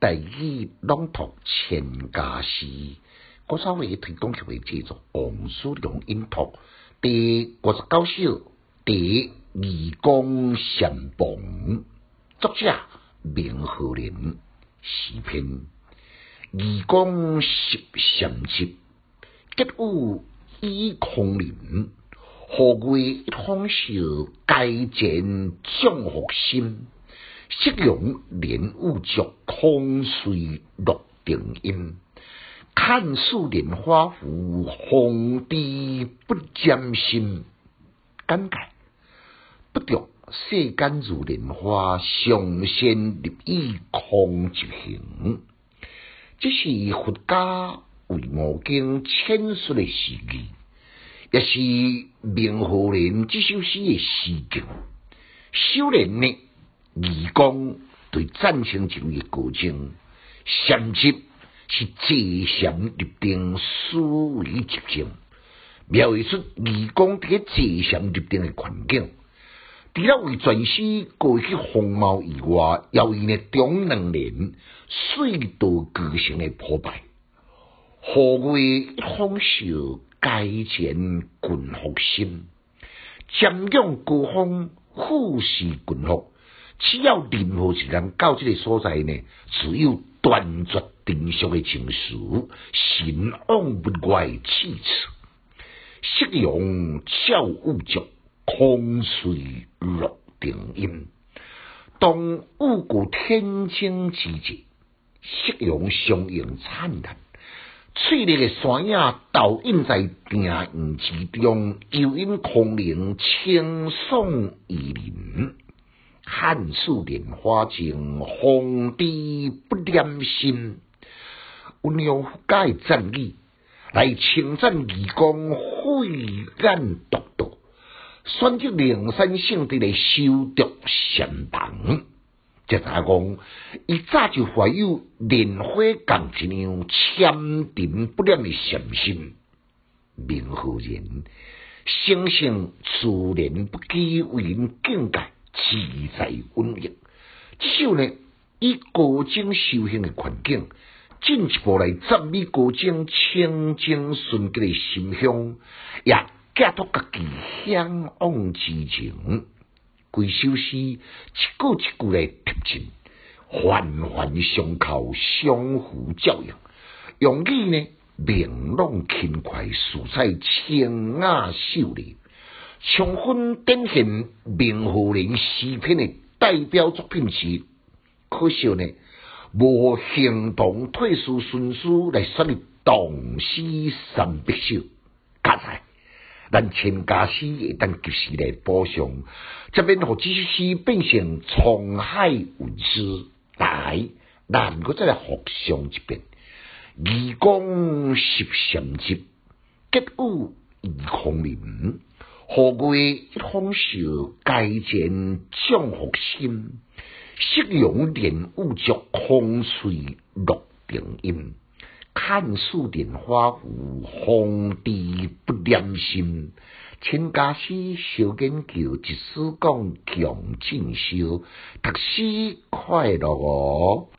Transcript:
大义朗读千家诗，我稍微推广起为叫做王叔良音读第五十九首第二公相逢，作者明和林，诗篇二公十相集，吉物已空林，何为一方笑，该见将福心。夕阳连雾着，空水落定音。看树莲花湖，红滴不沾心。感慨不着世间如莲花，上仙立意空一行。这是佛家为我经阐述的诗句，也是明和人这首诗的诗句。修炼呢？义工对战胜一位高僧，衔接是坐禅立定思维集中，描绘出义工伫个坐禅立定的环境。除了为全诗过去风貌以外，也为呢中两年水道歌声的破败。何为一方笑，该前群福心，瞻仰高峰，富士群福。只要任何一人到这个所在呢，只有断绝定俗的情绪，心往不外气次，夕阳照雾着，空随落定音。当雾过天青之际，夕阳相映灿烂，翠绿的山影倒映在庭院之中，幽阴空灵，清爽宜人。汉树莲花径，红滴不染心。温良富盖赞义，来称赞义工慧眼独到，选择灵山圣地来修读禅房。这咋讲？伊早就怀有莲花共一样千定不染的禅心。明何人？生性自然不羁，为人境界。自在稳定，之后呢，以高精修行的环境，进一步来赞美高精清净纯洁的心胸，也寄托家己向往之情。规首诗一句一句来贴近，环环相扣，相互照应。用语呢，明朗轻快，素彩清雅秀丽。充分展现明和人诗篇的代表作品时，可惜呢，无行动退书顺书来选立唐诗三百首。加在，咱千家诗会当及时来补上，这边互这首诗变成沧海文诗，来，咱个再来复上一遍。愚公十三集，吉物二空林。何为一方笑，该见将福心。夕阳连雾着，空随落定音。看树莲花湖，红滴不染心。请家师小研究，一丝讲强进修，读书快乐哦。